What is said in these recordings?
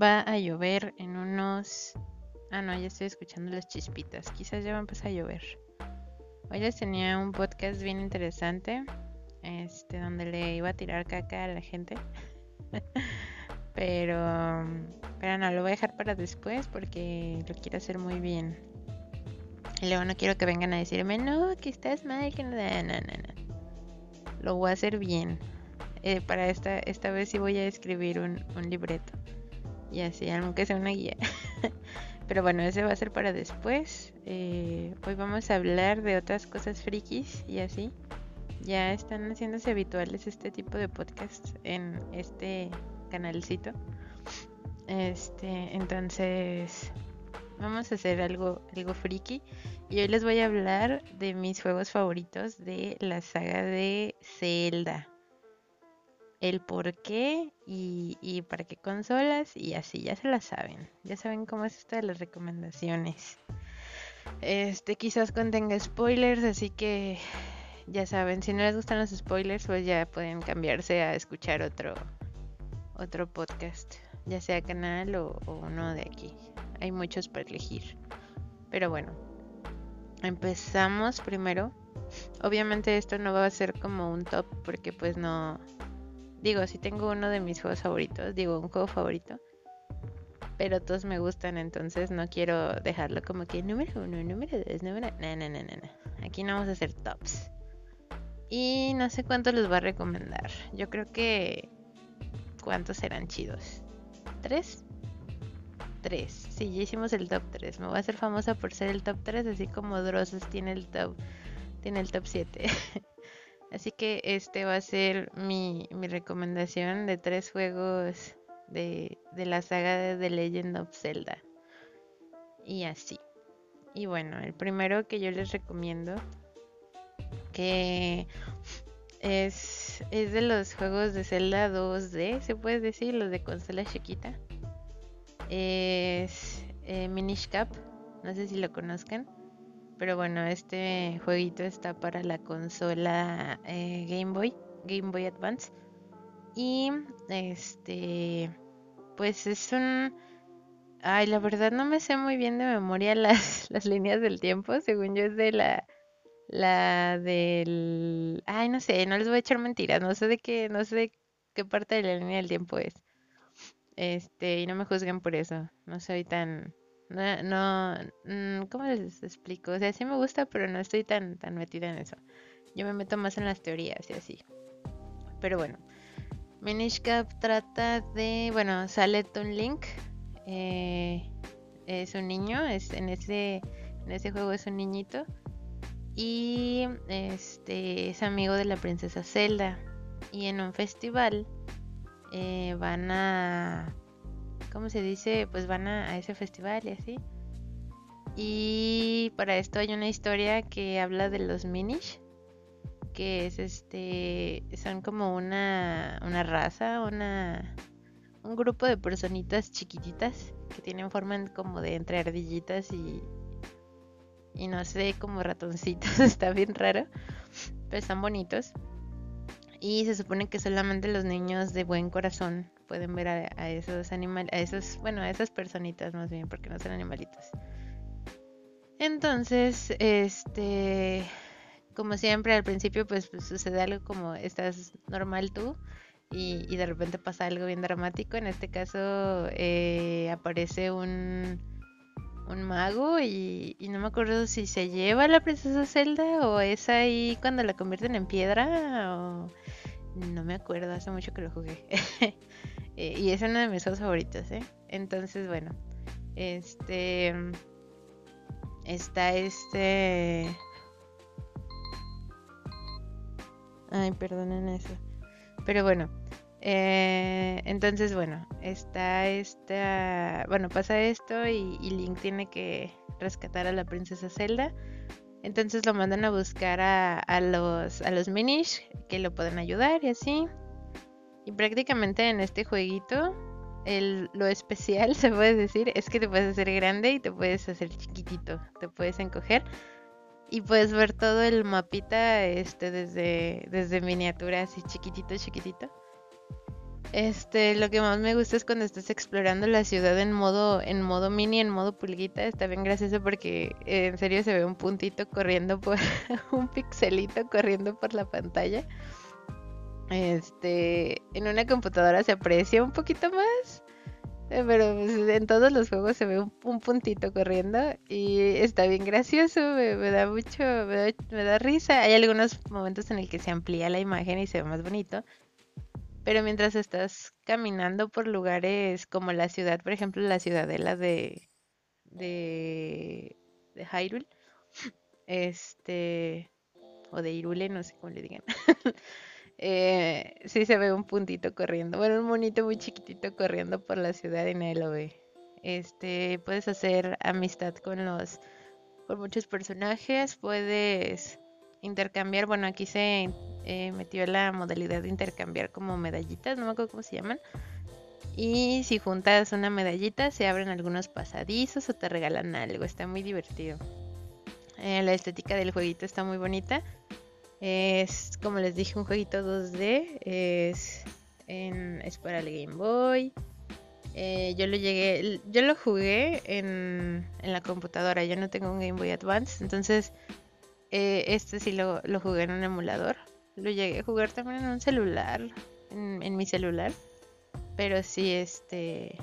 Va a llover en unos... Ah, no, ya estoy escuchando las chispitas. Quizás ya va a empezar a llover. Hoy les tenía un podcast bien interesante. Este, donde le iba a tirar caca a la gente. pero... Pero no, lo voy a dejar para después porque lo quiero hacer muy bien. Y luego no quiero que vengan a decirme, no, que estás mal, que no, no, no, no. Lo voy a hacer bien. Eh, para esta, esta vez sí voy a escribir un, un libreto y así, aunque sea una guía. Pero bueno, ese va a ser para después. Eh, hoy vamos a hablar de otras cosas frikis y así. Ya están haciéndose habituales este tipo de podcasts en este canalcito. Este, entonces vamos a hacer algo, algo friki. Y hoy les voy a hablar de mis juegos favoritos de la saga de Zelda el por qué y, para qué consolas y así, ya se la saben. Ya saben cómo es esto de las recomendaciones. Este quizás contenga spoilers, así que ya saben, si no les gustan los spoilers, pues ya pueden cambiarse a escuchar otro otro podcast, ya sea canal o, o uno de aquí. Hay muchos para elegir. Pero bueno, empezamos primero. Obviamente esto no va a ser como un top porque pues no Digo, si tengo uno de mis juegos favoritos, digo, un juego favorito. Pero todos me gustan, entonces no quiero dejarlo como que número uno, número dos, número... No, no, no, no, Aquí no vamos a hacer tops. Y no sé cuántos les va a recomendar. Yo creo que... ¿Cuántos serán chidos? ¿Tres? Tres. Sí, ya hicimos el top 3. Me voy a hacer famosa por ser el top 3, así como Drosses tiene el top... Tiene el top 7. Así que este va a ser mi, recomendación de tres juegos de, la saga de The Legend of Zelda. Y así. Y bueno, el primero que yo les recomiendo, que es, es de los juegos de Zelda 2D, se puede decir, los de consola chiquita. Es eh, Minish Cap, no sé si lo conozcan. Pero bueno, este jueguito está para la consola eh, Game Boy, Game Boy Advance. Y este, pues es un... Ay, la verdad no me sé muy bien de memoria las, las líneas del tiempo. Según yo es de la... La del... Ay, no sé, no les voy a echar mentiras. No sé de qué, no sé de qué parte de la línea del tiempo es. Este, y no me juzguen por eso. No soy tan no, no, mm, ¿cómo les explico? O sea, sí me gusta, pero no estoy tan, tan metida en eso. Yo me meto más en las teorías y así. Pero bueno, Minish Cap trata de, bueno, sale Toon Link. Eh, es un niño, es en ese, en ese juego es un niñito. Y este es amigo de la princesa Zelda. Y en un festival eh, van a ¿cómo se dice? Pues van a, ese festival y así. Y para esto hay una historia que habla de los Minish, que es este, son como una, una raza, una, un grupo de personitas chiquititas que tienen forma como de entre ardillitas y, y no sé, como ratoncitos, está bien raro, pero están bonitos. Y se supone que solamente los niños de buen corazón pueden ver a, esos animales, a esos, bueno, a esas personitas más bien, porque no son animalitos. Entonces, este, como siempre al principio, pues, pues, sucede algo como estás normal tú y, de repente pasa algo bien dramático. En este caso eh, aparece un, un mago y, y, no me acuerdo si se lleva a la princesa Zelda o es ahí cuando la convierten en piedra o no me acuerdo, hace mucho que lo jugué. Eh, y es uno de mis juegos favoritos, ¿eh? Entonces, bueno, este... Está este... Ay, perdonen eso. Pero bueno, eh, entonces, bueno, está esta. Bueno, pasa esto y, Link tiene que rescatar a la princesa Zelda. Entonces lo mandan a buscar a, a, los, a los Minish que lo pueden ayudar y así. Y prácticamente en este jueguito, el, lo especial, se puede decir, es que te puedes hacer grande y te puedes hacer chiquitito. Te puedes encoger y puedes ver todo el mapita este, desde, desde miniatura, así chiquitito, chiquitito. Este, lo que más me gusta es cuando estás explorando la ciudad en modo, en modo mini, en modo pulguita. Está bien gracioso porque eh, en serio se ve un puntito corriendo por un pixelito corriendo por la pantalla. Este, en una computadora se aprecia un poquito más. Eh, pero pues, en todos los juegos se ve un, puntito corriendo y está bien gracioso, me, da mucho, me da, risa. Hay algunos momentos en el que se amplía la imagen y se ve más bonito. Pero mientras estás caminando por lugares como la ciudad, por ejemplo, la ciudadela de, de, de Hyrule, este, o de Irule, no sé cómo le digan. eh, sí se ve un puntito corriendo. Bueno, un monito muy chiquitito corriendo por la ciudad y nadie lo ve. Este, puedes hacer amistad con los, con muchos personajes, puedes intercambiar, bueno, aquí se eh, metió la modalidad de intercambiar como medallitas, no me acuerdo cómo se llaman. Y si juntas una medallita, se abren algunos pasadizos o te regalan algo. Está muy divertido. Eh, la estética del jueguito está muy bonita. Es, como les dije, un jueguito 2D. Es, en, es para el Game Boy. Eh, yo lo llegué, yo lo jugué en, en, la computadora. Yo no tengo un Game Boy Advance, entonces eh, este sí lo, lo, jugué en un emulador. Lo llegué a jugar también en un celular, en, mi celular. Pero sí, este,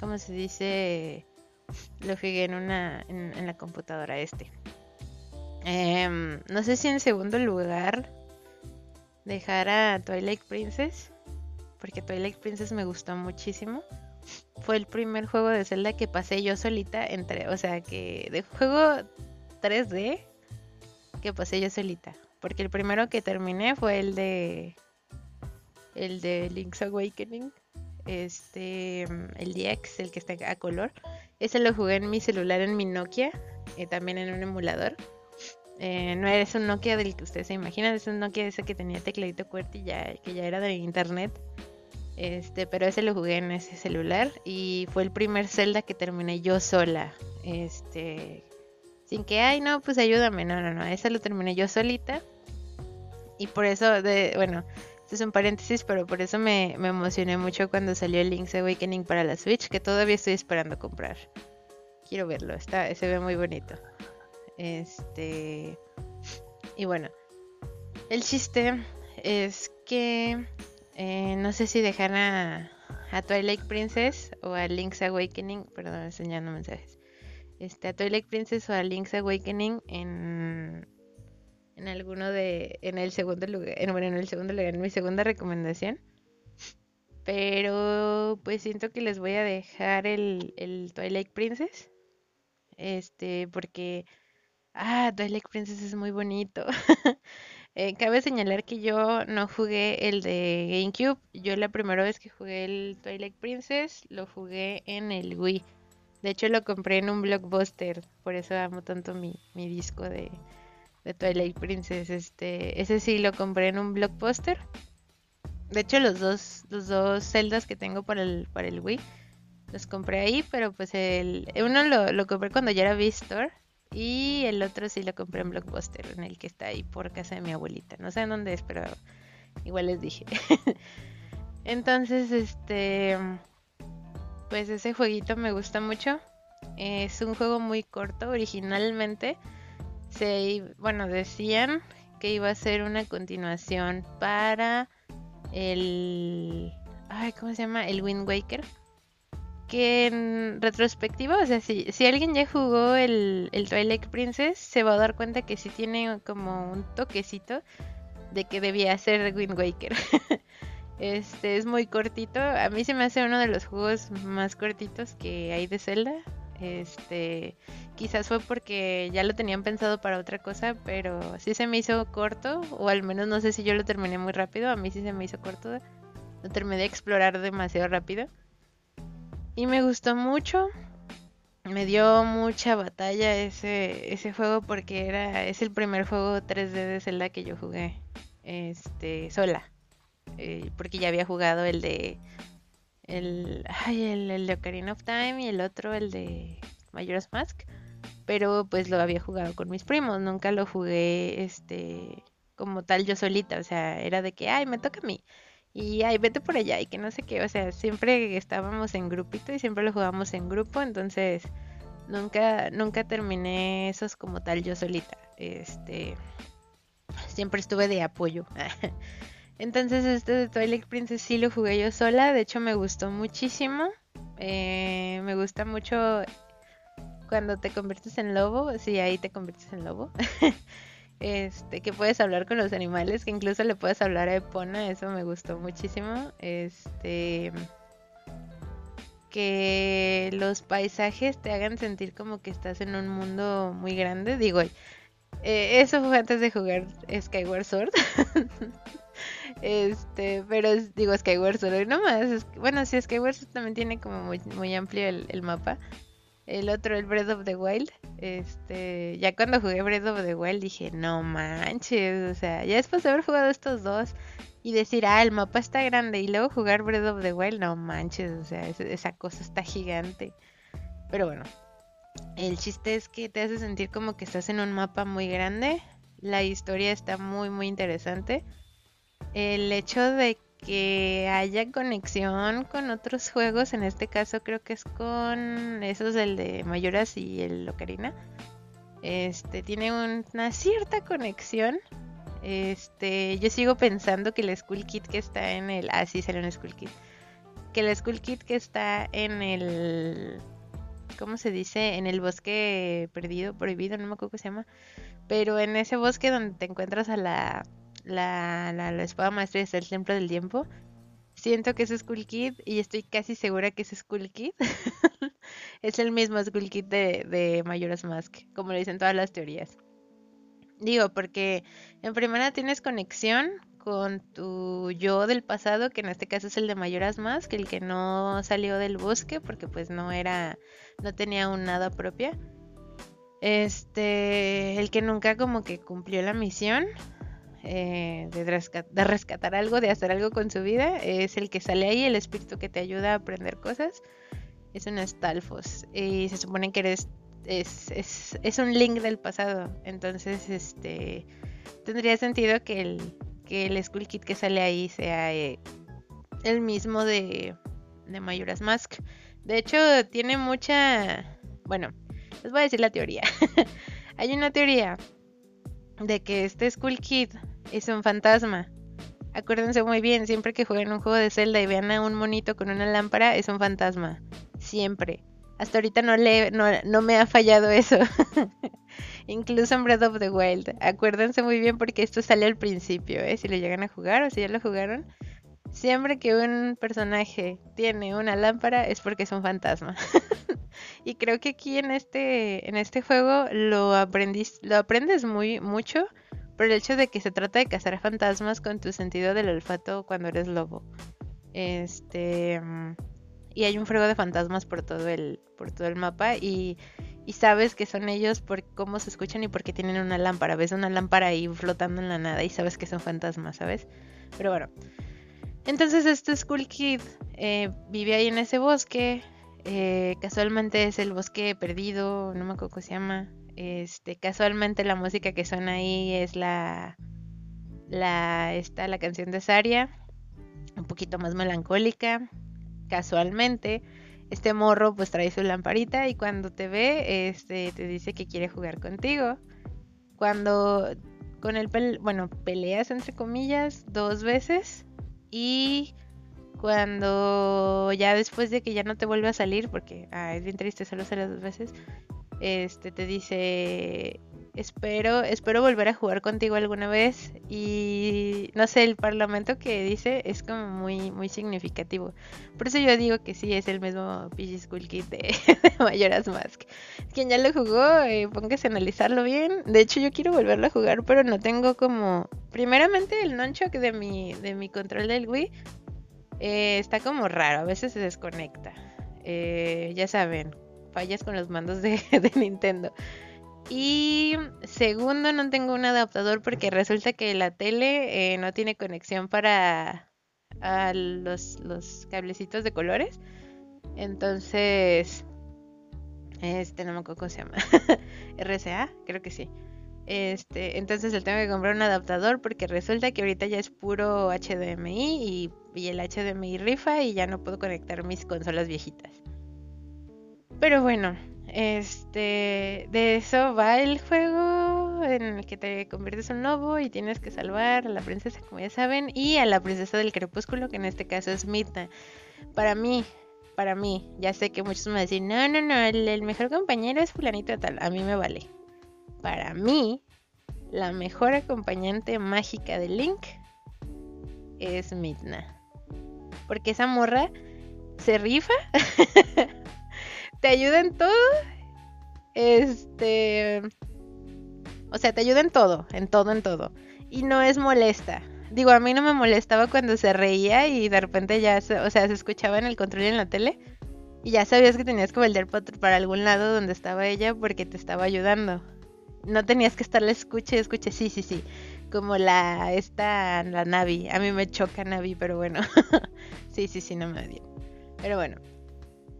¿cómo se dice? Lo jugué en una, en, en la computadora este. Em, no sé si en segundo lugar dejar a Twilight Princess. Porque Twilight Princess me gustó muchísimo. Fue el primer juego de Zelda que pasé yo solita entre. O sea que de juego 3D que pasé yo solita. Porque el primero que terminé fue el de. El de Link's Awakening. Este. El DX, el que está a color. Ese lo jugué en mi celular en mi Nokia. Y también en un emulador. Eh, no es un Nokia del que ustedes se imaginan, es un Nokia ese que tenía tecladito QWERTY ya, que ya era de internet. Este, pero ese lo jugué en ese celular y fue el primer Zelda que terminé yo sola. Este, sin que, ay, no, pues ayúdame. No, no, no, ese lo terminé yo solita. Y por eso, de, bueno, esto es un paréntesis, pero por eso me, me emocioné mucho cuando salió Link's Awakening para la Switch, que todavía estoy esperando comprar. Quiero verlo, está, se ve muy bonito. Este. Y bueno, el chiste es que eh, no sé si dejar a, Twilight Princess o a Link's Awakening, perdón, enseñando mensajes. Este, a Twilight Princess o a Link's Awakening en, en alguno de, en el segundo lugar, en, bueno, en el segundo lugar, en mi segunda recomendación. Pero pues siento que les voy a dejar el, el Twilight Princess. Este, porque Ah, Twilight Princess es muy bonito. Eh, cabe señalar que yo no jugué el de GameCube. Yo la primera vez que jugué el Twilight Princess lo jugué en el Wii. De hecho lo compré en un blockbuster. Por eso amo tanto mi, disco de, de, Twilight Princess. Este, ese sí lo compré en un blockbuster. De hecho los dos, los dos celdas que tengo para el, para el Wii los compré ahí. Pero pues el uno lo, lo compré cuando ya era V-Store y el otro sí lo compré en Blockbuster, en el que está ahí por casa de mi abuelita. No sé en dónde es, pero igual les dije. Entonces, este. Pues ese jueguito me gusta mucho. Es un juego muy corto. Originalmente, se, bueno, decían que iba a ser una continuación para el. Ay, ¿cómo se llama? El Wind Waker en retrospectiva, o sea, si, alguien ya jugó el, el Twilight Princess, se va a dar cuenta que sí tiene como un toquecito de que debía ser Wind Waker. este es muy cortito. A mí se me hace uno de los juegos más cortitos que hay de Zelda. Este, quizás fue porque ya lo tenían pensado para otra cosa, pero sí se me hizo corto, o al menos no sé si yo lo terminé muy rápido, a mí sí se me hizo corto. Lo terminé de explorar demasiado rápido. Y me gustó mucho. Me dio mucha batalla ese, ese juego porque era es el primer juego 3D de Zelda que yo jugué este sola. Eh, porque ya había jugado el de el, ay, el, el, de Ocarina of Time y el otro el de Majora's Mask. Pero pues lo había jugado con mis primos, nunca lo jugué este como tal yo solita, o sea, era de que, ay, me toca a mí. Y ay, vete por allá y que no sé qué. O sea, siempre estábamos en grupito y siempre lo jugábamos en grupo. Entonces, nunca, nunca terminé esos como tal yo solita. Este, siempre estuve de apoyo. Entonces este de Twilight Princess sí lo jugué yo sola, de hecho me gustó muchísimo. Eh, me gusta mucho cuando te conviertes en lobo, sí, ahí te conviertes en lobo. este, que puedes hablar con los animales, que incluso le puedes hablar a Epona, eso me gustó muchísimo. Este que los paisajes te hagan sentir como que estás en un mundo muy grande. Digo, eh, eso fue antes de jugar Skyward Sword. este, pero digo Skyward Sword no más. bueno, sí, Skyward Sword también tiene como muy, amplio el, mapa. El otro, el Breath of the Wild. Este, ya cuando jugué Breath of the Wild dije, no manches. O sea, ya después de haber jugado estos dos y decir, ah, el mapa está grande. Y luego jugar Breath of the Wild, no manches. O sea, esa cosa está gigante. Pero bueno, el chiste es que te hace sentir como que estás en un mapa muy grande. La historia está muy, muy interesante. El hecho de que haya conexión con otros juegos, en este caso creo que es con esos del de Mayoras y el Ocarina. Este tiene una cierta conexión. Este, yo sigo pensando que el Skull Kit que está en el. Ah, sí, salió un Skull Kit. Que el Skull Kit que está en el ¿cómo se dice? En el bosque perdido, prohibido, no me acuerdo cómo se llama. Pero en ese bosque donde te encuentras a la, la, la, espada maestra y el templo del tiempo, siento que es Skull Kid y estoy casi segura que es Skull Kid. es el mismo Skull Kid de, de Majora's Mask, como lo dicen todas las teorías. Digo, porque en primera tienes conexión con tu yo del pasado, que en este caso es el de Mayoras que el que no salió del bosque porque pues no era, no tenía un nada propia. Este, el que nunca como que cumplió la misión eh, de, rescatar algo, de hacer algo con su vida, es el que sale ahí, el espíritu que te ayuda a aprender cosas. Es un Stalfos y se supone que eres es, es, un link del pasado. Entonces, este tendría sentido que el, que el Skull Kit que sale ahí sea eh, el mismo de, de Majora's Mask. De hecho, tiene mucha... Bueno, les voy a decir la teoría. Hay una teoría de que este Skull Kid es un fantasma. Acuérdense muy bien, siempre que jueguen un juego de Zelda y vean a un monito con una lámpara, es un fantasma. Siempre. Hasta ahorita no, le, no, no me ha fallado eso. Incluso en Breath of the Wild. Acuérdense muy bien porque esto sale al principio, ¿eh? Si lo llegan a jugar o si ya lo jugaron. Siempre que un personaje tiene una lámpara es porque es un fantasma. y creo que aquí en este, en este juego lo, lo aprendes muy mucho por el hecho de que se trata de cazar fantasmas con tu sentido del olfato cuando eres lobo. Este y hay un fuego de fantasmas por todo el por todo el mapa y y sabes que son ellos por cómo se escuchan y porque tienen una lámpara. Ves una lámpara ahí flotando en la nada y sabes que son fantasmas, ¿sabes? Pero bueno. Entonces este Skull Kid eh, vive ahí en ese bosque. Eh, casualmente es el bosque perdido, no me acuerdo cómo se llama. Este, casualmente la música que suena ahí es la la esta la canción de Saria, un poquito más melancólica. Casualmente este morro pues trae su lamparita y cuando te ve, este, te dice que quiere jugar contigo. Cuando con el bueno, peleas entre comillas dos veces y cuando ya después de que ya no te vuelve a salir, porque ah, es bien triste, solo sale dos veces, este te dice espero, espero volver a jugar contigo alguna vez. Y no sé, el parlamento que dice es como muy, muy significativo. Por eso yo digo que sí es el mismo PG School Kid de, Mayoras Mask. Quien ya lo jugó, eh, póngase a analizarlo bien. De hecho, yo quiero volverlo a jugar, pero no tengo como. Primeramente, el nonchok de mi, de mi control del Wii eh, está como raro, a veces se desconecta. Eh, ya saben, fallas con los mandos de, Nintendo. Y segundo, no tengo un adaptador porque resulta que la tele eh, no tiene conexión para los, los cablecitos de colores. Entonces, este no me acuerdo cómo se llama. RCA, creo que sí. Este, entonces le tengo que comprar un adaptador porque resulta que ahorita ya es puro HDMI y, el HDMI rifa y ya no puedo conectar mis consolas viejitas. Pero bueno, este, de eso va el juego en el que te conviertes en un lobo y tienes que salvar a la princesa, como ya saben, y a la princesa del crepúsculo, que en este caso es Midna. Para mí, para mí, ya sé que muchos me dicen, no, no, no, el, mejor compañero es fulanito de tal, a mí me vale. Para mí, la mejor acompañante mágica de Link es Midna. Porque esa morra se rifa te ayuda en todo. Este. O sea, te ayuda en todo, en todo, en todo. Y no es molesta. Digo, a mí no me molestaba cuando se reía y de repente ya, se, o sea, se escuchaba en el control en la tele. Y ya sabías que tenías que volver para algún lado donde estaba ella porque te estaba ayudando. No tenías que estarle escuche, escuche, sí, sí, sí. Como la, esta, la Navi. A mí me choca Navi, pero bueno. sí, sí, sí, no me odio. Pero bueno,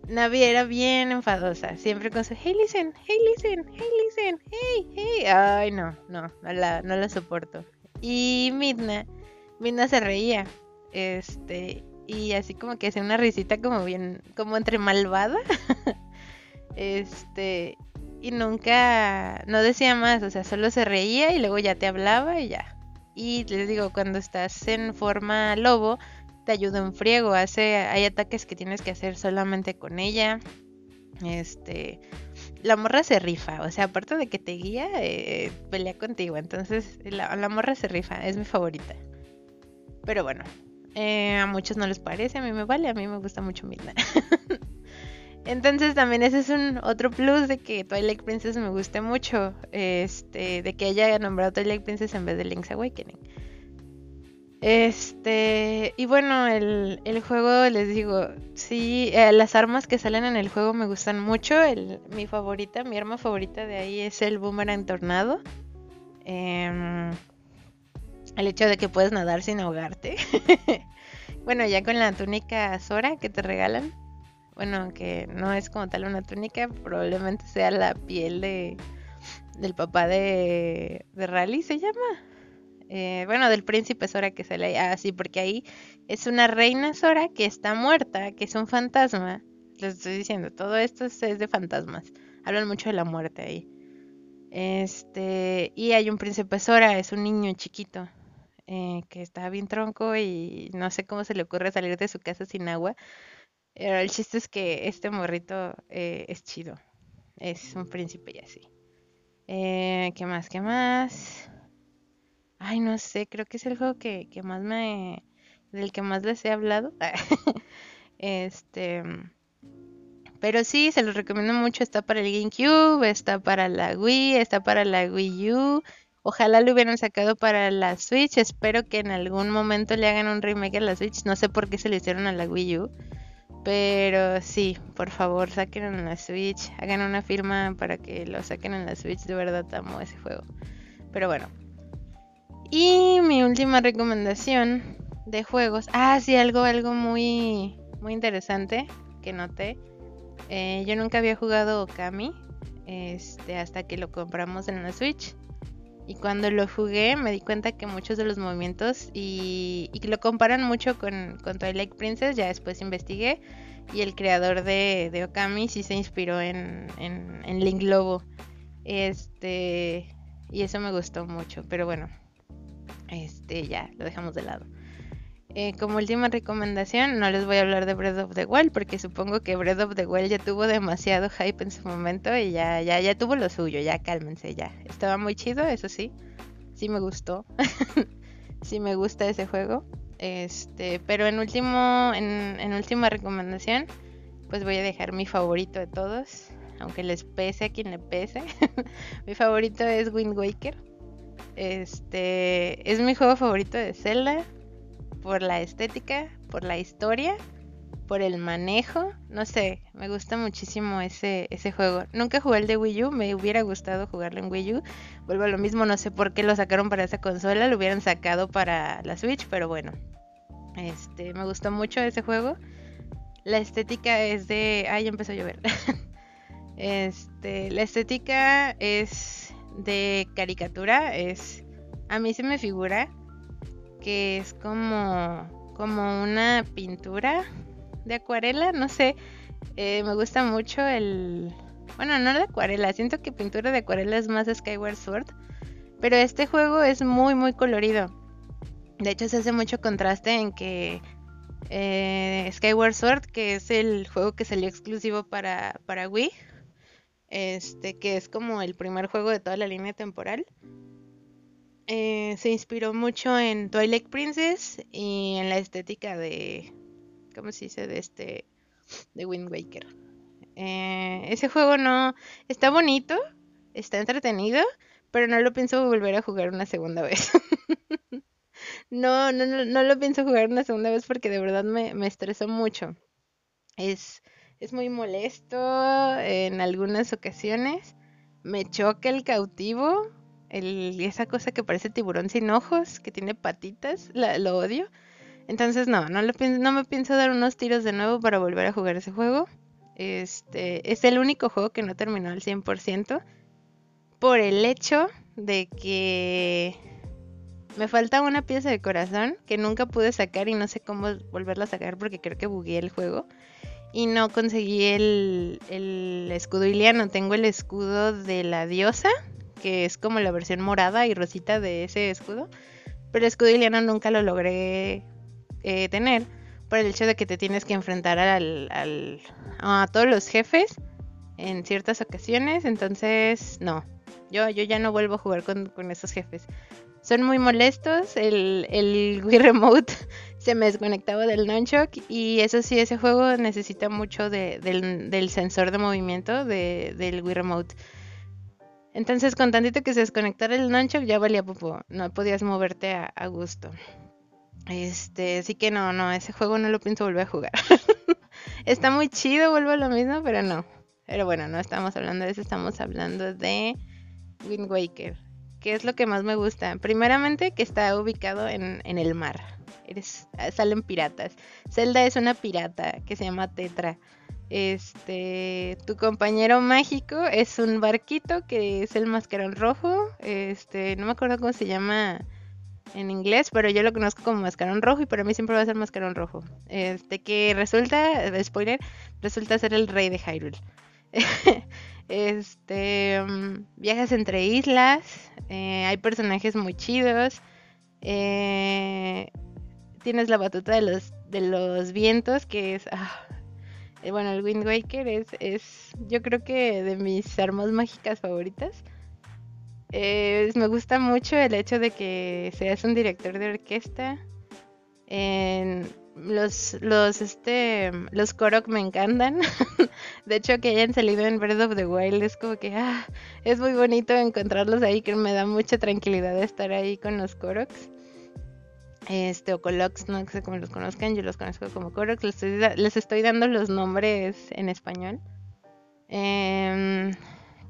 Navi era bien enfadosa, siempre con su hey listen, hey listen, hey listen, hey, hey. Ay, no, no, no la, no la soporto. Y Midna, Midna se reía, este, y así como que hacía una risita como bien, como entre malvada. este, y nunca, no decía más, o sea, solo se reía y luego ya te hablaba y ya. Y les digo, cuando estás en forma lobo, te ayuda en friego. Hace, hay ataques que tienes que hacer solamente con ella. Este, la morra se rifa, o sea, aparte de que te guía, eh, pelea contigo. Entonces, la, morra se rifa, es mi favorita. Pero bueno, eh, a muchos no les parece, a mí me vale, a mí me gusta mucho Midna. Entonces también ese es un otro plus de que Twilight Princess me guste mucho, este, de que haya nombrado Twilight Princess en vez de Link's Awakening. Este, y bueno, el, juego, les digo, sí, eh, las armas que salen en el juego me gustan mucho. mi favorita, mi arma favorita de ahí es el boomerang tornado. Em, el hecho de que puedes nadar sin ahogarte. bueno, ya con la túnica Sora que te regalan. Bueno, que no es como tal una túnica, probablemente sea la piel de del papá de, de Rally, se llama. Eh, bueno, del príncipe Sora que se le ah, porque ahí es una reina Sora que está muerta, que es un fantasma. Les estoy diciendo, todo esto es, de fantasmas. Hablan mucho de la muerte ahí. Este, y hay un príncipe Sora, es un niño chiquito, eh, que está bien tronco y no sé cómo se le ocurre salir de su casa sin agua. Pero el chiste es que este morrito eh, es chido. Es un príncipe y así. ¿Qué más? ¿Qué más? Ay, no sé, creo que es el juego que, más me. del que más les he hablado. este. Pero sí, se los recomiendo mucho. Está para el GameCube, está para la Wii, está para la Wii U. Ojalá lo hubieran sacado para la Switch. Espero que en algún momento le hagan un remake a la Switch. No sé por qué se lo hicieron a la Wii U. Pero sí, por favor, saquen en la Switch. Hagan una firma para que lo saquen en la Switch. De verdad amo ese juego. Pero bueno, y mi última recomendación de juegos. Ah, sí, algo, algo muy, muy interesante que noté. Eh, yo nunca había jugado Okami. Este, hasta que lo compramos en la Switch. Y cuando lo jugué me di cuenta que muchos de los movimientos y, y lo comparan mucho con, con, Twilight Princess, ya después investigué. Y el creador de, de Okami sí se inspiró en, en, en Link Lobo. Este, y eso me gustó mucho. Pero bueno, este ya lo dejamos de lado. Eh, como última recomendación, no les voy a hablar de Breath of the Wild porque supongo que Breath of the Wild ya tuvo demasiado hype en su momento y ya, ya, ya tuvo lo suyo, ya cálmense, ya. Estaba muy chido, eso sí, sí me gustó, sí me gusta ese juego. Este, pero en último, en, en última recomendación, pues voy a dejar mi favorito de todos, aunque les pese a quien le pese. mi favorito es Wind Waker. Este es mi juego favorito de Zelda por la estética, por la historia, por el manejo. No sé, me gusta muchísimo ese, ese juego. Nunca jugué el de Wii U, me hubiera gustado jugarlo en Wii U. Vuelvo a lo mismo, no sé por qué lo sacaron para esa consola, lo hubieran sacado para la Switch, pero bueno. Este, me gustó mucho ese juego. La estética es de. Ay, ya empezó a llover. este, la estética es de caricatura es, a mí se me figura que es como, como una pintura de acuarela, no sé, eh, me gusta mucho el, bueno, no de acuarela, siento que pintura de acuarela es más Skyward Sword, pero este juego es muy, muy colorido. De hecho, se hace mucho contraste en que eh, Skyward Sword, que es el juego que salió exclusivo para, para Wii, este, que es como el primer juego de toda la línea temporal. Eh, se inspiró mucho en Twilight Princess y en la estética de, ¿cómo se dice? De este, de Wind Waker. Eh, ese juego no, está bonito, está entretenido, pero no lo pienso volver a jugar una segunda vez. no, no, no, no lo pienso jugar una segunda vez porque de verdad me, me estresó mucho. Es, es muy molesto en algunas ocasiones. Me choca el cautivo. El, esa cosa que parece tiburón sin ojos, que tiene patitas, lo odio. Entonces no, no, lo, no me pienso dar unos tiros de nuevo para volver a jugar ese juego. Este es el único juego que no terminó al 100% por el hecho de que me falta una pieza de corazón que nunca pude sacar y no sé cómo volverla a sacar porque creo que bugué el juego y no conseguí el, el escudo iliano. Tengo el escudo de la diosa, que es como la versión morada y rosita de ese escudo. Pero el escudo iliano nunca lo logré eh, tener por el hecho de que te tienes que enfrentar al, al, a todos los jefes en ciertas ocasiones. Entonces, no. Yo, yo ya no vuelvo a jugar con, con esos jefes son muy molestos. El, el Wii Remote se me desconectaba del Nunchuck y eso sí, ese juego necesita mucho de, del, sensor de movimiento de, del Wii Remote. Entonces, con tantito que se desconectara el Nunchuck ya valía popo. No podías moverte a, a gusto. Este, así que no, no, ese juego no lo pienso volver a jugar. Está muy chido, vuelvo a lo mismo, pero no. Pero bueno, no estamos hablando de eso, estamos hablando de Wind Waker. ¿Qué es lo que más me gusta? Primeramente que está ubicado en, el mar. Eres, salen piratas. Zelda es una pirata que se llama Tetra. Este, tu compañero mágico es un barquito que es el mascarón rojo. Este, no me acuerdo cómo se llama en inglés, pero yo lo conozco como mascarón rojo y para mí siempre va a ser mascarón rojo. Este, que resulta, spoiler, resulta ser el rey de Hyrule. Este, mm, viajas entre islas, eh, hay personajes muy chidos. Eh, tienes la batuta de los, de los vientos, que es... Ah, bueno, el Wind Waker es, es, yo creo que de mis armas mágicas favoritas. me gusta mucho el hecho de que seas un director de orquesta. Los, los, este, los Korok me encantan. de hecho, que hayan salido en Breath of the Wild es como que, ah, es muy bonito encontrarlos ahí, que me da mucha tranquilidad estar ahí con los Koroks. Este, o Colox, no sé cómo los conozcan, yo los conozco como Koroks, les estoy, dando los nombres en español. Em,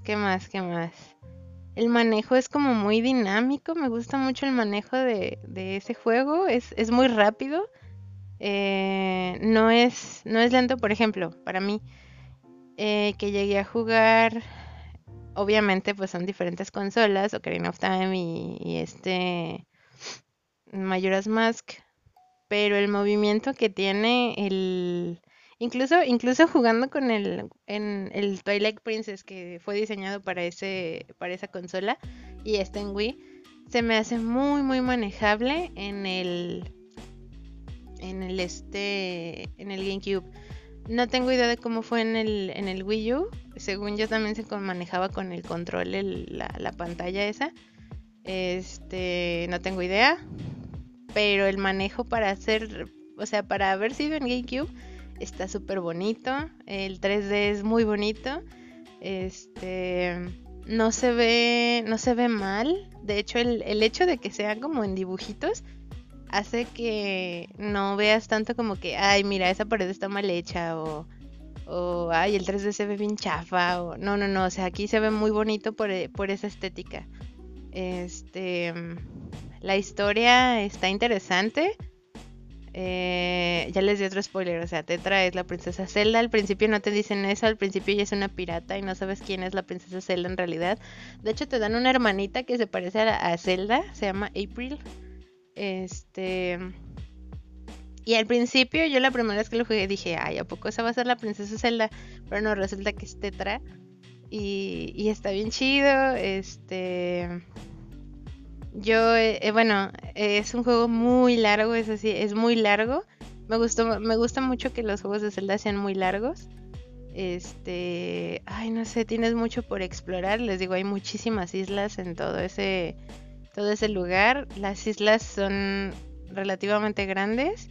¿Qué más? ¿Qué más? El manejo es como muy dinámico, me gusta mucho el manejo de, de ese juego, es, es muy rápido eh, no, es, no es lento, por ejemplo, para mí, eh, que llegué a jugar, obviamente pues son diferentes consolas, Ocarina of Time y, este Majora's Mask, pero el movimiento que tiene el... Incluso, incluso jugando con el, en el Twilight Princess que fue diseñado para, ese, para esa consola y está en Wii, se me hace muy muy manejable en el en el este en el GameCube. No tengo idea de cómo fue en el, en el Wii U. Según yo también se manejaba con el control la, pantalla esa. Este, no tengo idea. Pero el manejo para hacer, o sea, para haber sido en GameCube está súper bonito. El 3D es muy bonito. Este, no se ve, no se ve mal. De hecho, el, el hecho de que sea como en dibujitos hace que no veas tanto como que, ay, mira, esa pared está mal hecha o, o ay, el 3D se ve bien chafa o no, no, no, o sea, aquí se ve muy bonito por, por esa estética. Este, la historia está interesante. Eh, ya les di otro spoiler, o sea, Tetra es la princesa Zelda, al principio no te dicen eso, al principio ella es una pirata y no sabes quién es la princesa Zelda en realidad. De hecho te dan una hermanita que se parece a, a Zelda, se llama April. Este... Y al principio yo la primera vez que lo jugué dije, ay, ¿a poco esa va a ser la princesa Zelda? Pero no, resulta que es Tetra. Y, y está bien chido. Este yo, eh, eh, bueno, es un juego muy largo, es así, es muy largo. Me gustó, me gusta mucho que los juegos de Zelda sean muy largos. Este, ay, no sé, tienes mucho por explorar. Les digo, hay muchísimas islas en todo ese, todo ese lugar. Las islas son relativamente grandes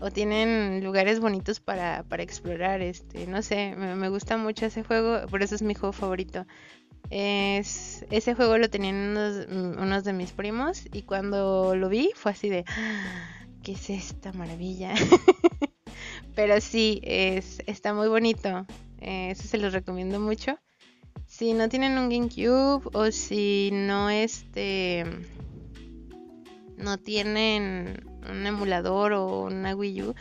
o tienen lugares bonitos para, para explorar. Este, no sé, me, me, gusta mucho ese juego, por eso es mi juego favorito. Es, ese juego lo tenían unos, de mis primos y cuando lo vi fue así de, ah, ¿qué es esta maravilla? Pero sí, es, está muy bonito. Eso se los recomiendo mucho. Si no tienen un GameCube o si no este no tienen un emulador o una Wii U,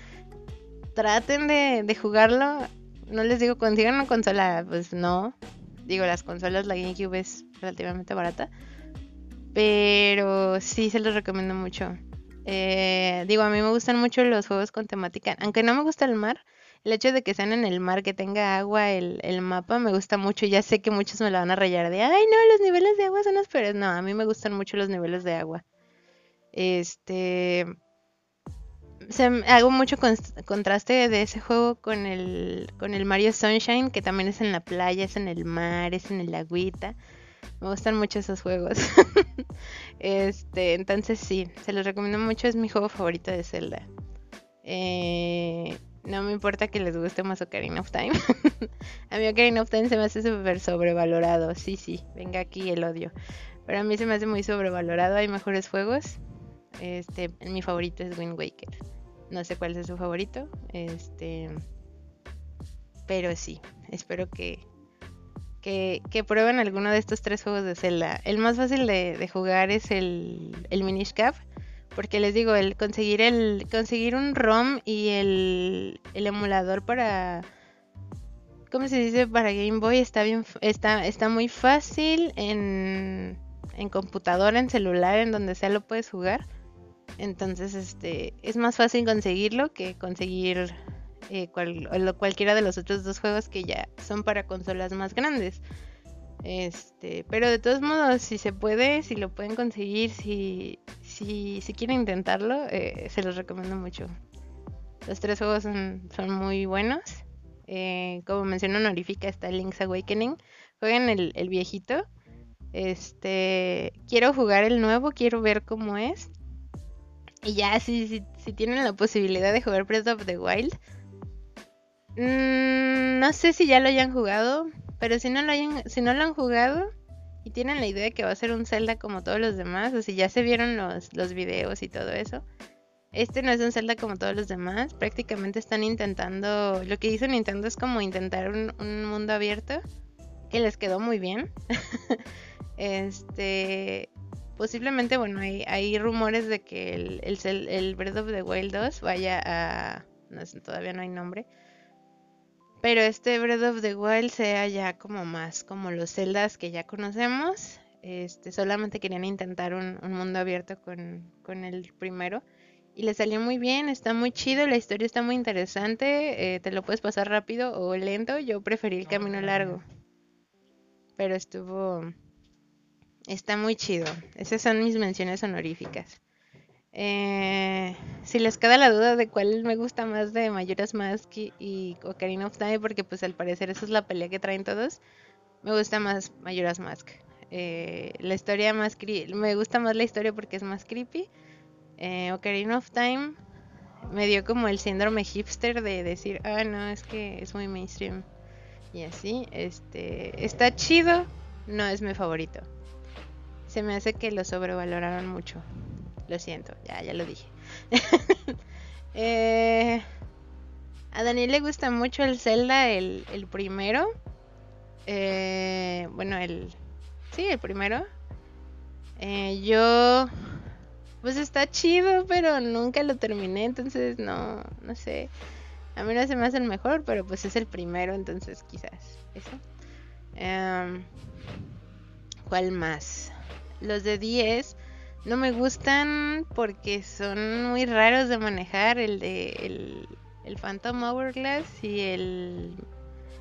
traten de, de jugarlo. No les digo consigan una consola, pues no, Digo, las consolas, la GameCube es relativamente barata. Pero sí se los recomiendo mucho. Eh, digo, a mí me gustan mucho los juegos con temática. Aunque no me gusta el mar, el hecho de que sean en el mar, que tenga agua, el, el mapa, me gusta mucho. Ya sé que muchos me la van a rayar de, ay, no, los niveles de agua son los peores. No, a mí me gustan mucho los niveles de agua. Este se, hago mucho contraste de ese juego con el, con el Mario Sunshine, que también es en la playa, es en el mar, es en el agüita. Me gustan mucho esos juegos. este, entonces sí, se los recomiendo mucho, es mi juego favorito de Zelda. Eh, no me importa que les guste más Ocarina of Time. a mí Ocarina of Time se me hace súper sobrevalorado. Sí, sí, venga aquí el odio. Pero a mí se me hace muy sobrevalorado, hay mejores juegos. Este, mi favorito es Wind Waker. No sé cuál es su favorito. Este. Pero sí. Espero que. Que, prueben alguno de estos tres juegos de Zelda. El más fácil de, jugar es el, el Minish Cap. Porque les digo, el conseguir el. conseguir un ROM y el, el emulador para. ¿Cómo se dice? Para Game Boy está bien. Está, está muy fácil en. en computadora, en celular, en donde sea lo puedes jugar. Entonces, este, es más fácil conseguirlo que conseguir eh, cualquiera de los otros dos juegos que ya son para consolas más grandes. Este, pero de todos modos, si se puede, si lo pueden conseguir, si, si, si quieren intentarlo, eh, se los recomiendo mucho. Los tres juegos son, son muy buenos. Eh, como mencionó Honorifica, está Link's Awakening. Jueguen el, el viejito. Este, quiero jugar el nuevo, quiero ver cómo es. Y ya, si, si, tienen la posibilidad de jugar Breath of the Wild, mmm, no sé si ya lo hayan jugado, pero si no lo, hayan, si no lo han jugado y tienen la idea de que va a ser un Zelda como todos los demás, o si ya se vieron los, los videos y todo eso, este no es un Zelda como todos los demás, prácticamente están intentando, lo que hizo Nintendo es como intentar un, un mundo abierto, que les quedó muy bien. este posiblemente, bueno, hay, hay rumores de que el, el, el, Breath of the Wild 2 vaya a... No sé, todavía no hay nombre. Pero este Breath of the Wild sea ya como más como los celdas que ya conocemos. Este, solamente querían intentar un, un mundo abierto con, con, el primero. Y le salió muy bien, está muy chido, la historia está muy interesante. Eh, te lo puedes pasar rápido o lento. Yo preferí el camino largo. Pero estuvo Está muy chido. Esas son mis menciones honoríficas. Eh, si les queda la duda de cuál me gusta más de Majora's Mask y, Ocarina of Time, porque pues al parecer esa es la pelea que traen todos, me gusta más Majora's Mask. Eh, la historia más me gusta más la historia porque es más creepy. Eh, Ocarina of Time me dio como el síndrome hipster de decir, ah no, es que es muy mainstream y así. Este está chido, no es mi favorito. Se me hace que lo sobrevaloraron mucho. Lo siento, ya, ya lo dije. Eh, a Daniel le gusta mucho el Zelda, el, el primero. Eh, bueno, el... Sí, el primero. Eh, yo... Pues está chido, pero nunca lo terminé, entonces no, no sé. A mí no se me hace el mejor, pero pues es el primero, entonces quizás eso. Em, ¿Cuál más? Los de 10 no me gustan porque son muy raros de manejar. El de el, Phantom Hourglass y el...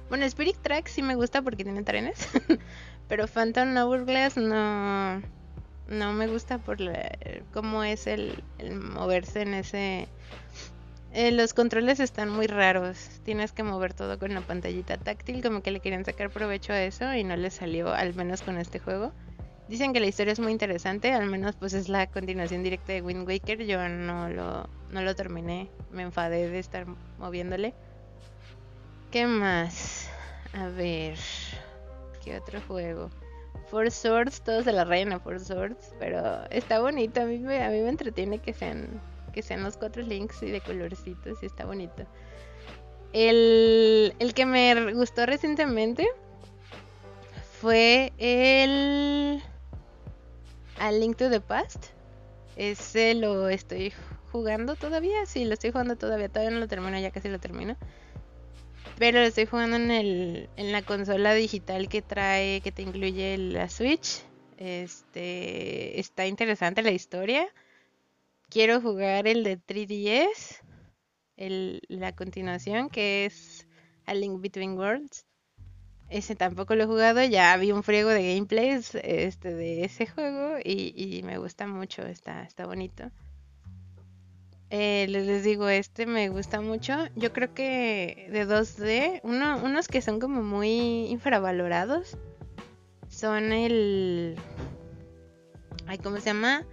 Bueno, Spirit Track sí me gusta porque tiene trenes. pero Phantom Hourglass no... No me gusta por cómo es el, el moverse en ese eh, los controles están muy raros. Tienes que mover todo con la pantallita táctil, como que le querían sacar provecho a eso y no les salió, al menos con este juego. Dicen que la historia es muy interesante, al menos pues es la continuación directa de Wind Waker. Yo no lo, no lo terminé, me enfadé de estar moviéndole. ¿Qué más? A ver, ¿qué otro juego? Four Swords, todos se la rayan a Four Swords, pero está bonito, a mí me, a mí me entretiene que sean que sean los cuatro links y de colorcitos y está bonito. El, el que me gustó recientemente fue el A Link to the Past. Ese lo estoy jugando todavía, sí, lo estoy jugando todavía, todavía no lo termino, ya casi lo termino. Pero lo estoy jugando en, el, en la consola digital que trae, que te incluye la Switch. Este, está interesante la historia quiero jugar el de 3DS, el, la continuación, que es A Link Between Worlds. Ese tampoco lo he jugado, ya vi un friego de gameplays este, de ese juego y, me gusta mucho, está, está bonito. Eh, les digo, este me gusta mucho. Yo creo que de 2D, uno, unos que son como muy infravalorados, son el... Ay, ¿Cómo se llama?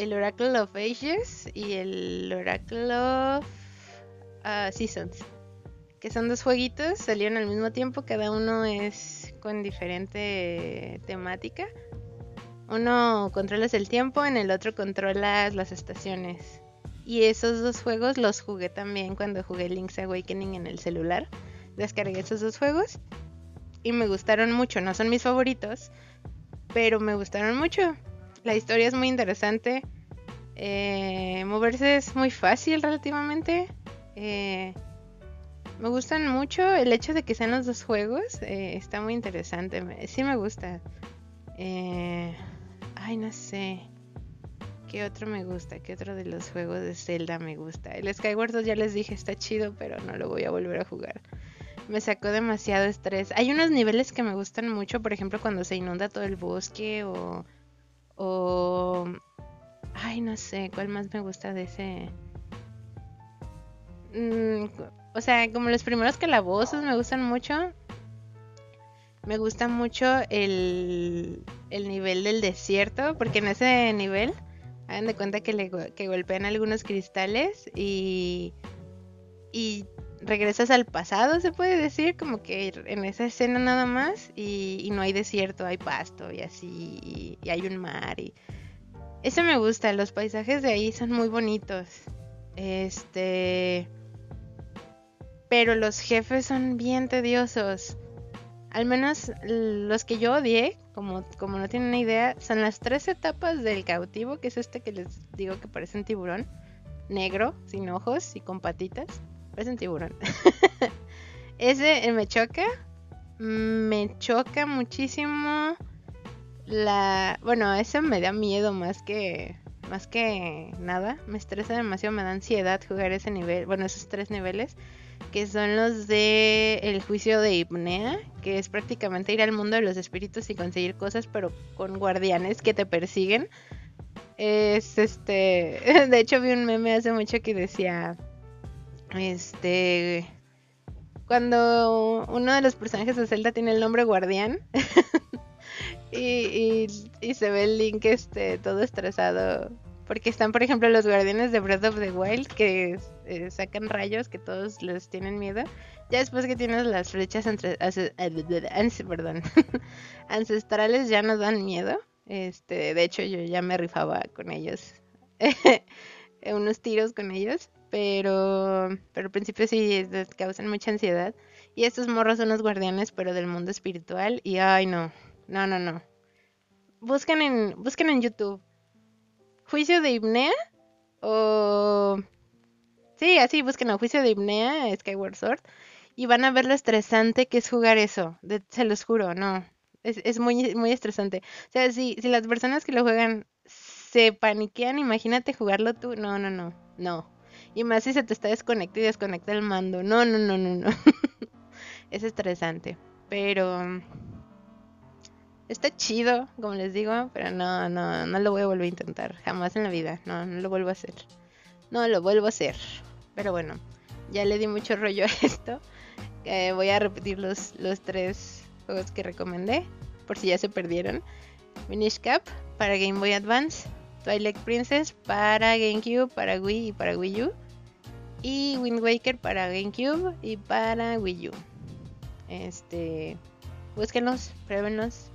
el Oracle of Ages y el Oracle of ah, Seasons. Que son dos jueguitos, salieron al mismo tiempo, cada uno es con diferente temática. Uno controlas el tiempo, en el otro controlas las estaciones. Y esos dos juegos los jugué también cuando jugué Link's Awakening en el celular. Descargué esos dos juegos y me gustaron mucho. No son mis favoritos, pero me gustaron mucho. La historia es muy interesante. Eh, moverse es muy fácil relativamente. Eh, me gustan mucho el hecho de que sean los dos juegos. Eh, está muy interesante. Sí me gusta. ay, no sé. ¿Qué otro me gusta? ¿Qué otro de los juegos de Zelda me gusta? El Skyward 2 ya les dije está chido, pero no lo voy a volver a jugar. Me sacó demasiado estrés. Hay unos niveles que me gustan mucho, por ejemplo, cuando se inunda todo el bosque o o... Ay, no sé, ¿cuál más me gusta de ese? Mm, o sea, como los primeros calabozos me gustan mucho. Me gusta mucho el, el nivel del desierto, porque en ese nivel, hagan de cuenta que, le, que golpean algunos cristales y, y regresas al pasado, se puede decir, como que en esa escena nada más y, no hay desierto, hay pasto y así, y, hay un mar y eso me gusta, los paisajes de ahí son muy bonitos. Este, pero los jefes son bien tediosos. Al menos los que yo odié, como, como no tienen idea, son las tres etapas del cautivo, que es este que les digo que parece un tiburón, negro, sin ojos y con patitas es un tiburón. Ese eh, me choca. Me choca muchísimo. La. Bueno, ese me da miedo más que. Más que nada. Me estresa demasiado. Me da ansiedad jugar ese nivel. Bueno, esos tres niveles. Que son los de el juicio de Hipnea. Que es prácticamente ir al mundo de los espíritus y conseguir cosas. Pero con guardianes que te persiguen. Es este. De hecho, vi un meme hace mucho que decía este. Cuando uno de los personajes de Zelda tiene el nombre Guardián. y, se ve el Link este, todo estresado. Porque están, por ejemplo, los guardianes de Breath of the Wild que eh, sacan rayos que todos les tienen miedo. Ya después que tienes las flechas entre, perdón, ancestrales ya nos dan miedo. Este, de hecho, yo ya me rifaba con ellos. unos tiros con ellos. Pero, pero al principio sí causan mucha ansiedad. Y estos morros son los guardianes, pero del mundo espiritual. Y ay, no, no, no, no. Busquen en, busquen en YouTube. Juicio de Hipnea o... Sí, así, busquen Juicio de Hipnea, Skyward Sword, y van a ver lo estresante que es jugar eso. se los juro, no. Es, muy, muy estresante. O sea, si, si las personas que lo juegan se paniquean, imagínate jugarlo tú. No, no, no, no. Y más si se te está desconectando y desconecta el mando. No, no, no, no, no. es estresante. Pero está chido, como les digo, pero no, no, no lo voy a volver a intentar. Jamás en la vida. No, no lo vuelvo a hacer. No lo vuelvo a hacer. Pero bueno, ya le di mucho rollo a esto. Voy a repetir los, los tres juegos que recomendé, por si ya se perdieron. Minish Cap para Game Boy Advance, Twilight Princess para GameCube, para Wii y para Wii U. Y Wind Waker para GameCube y para Wii U. Este, búsquenlos, pruébenlos,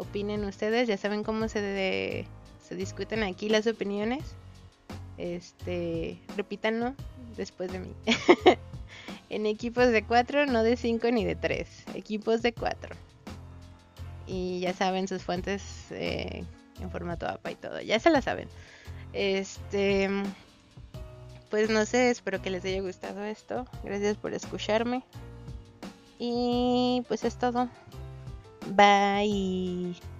opinen ustedes, ya saben cómo se, se discuten aquí las opiniones. Este, repítanlo después de mí. en equipos de 4, no de 5 ni de 3, equipos de 4. Y ya saben sus fuentes eh, en formato APA y todo, ya se la saben. Este, pues no sé, espero que les haya gustado esto. Gracias por escucharme. Y pues es todo. Bye.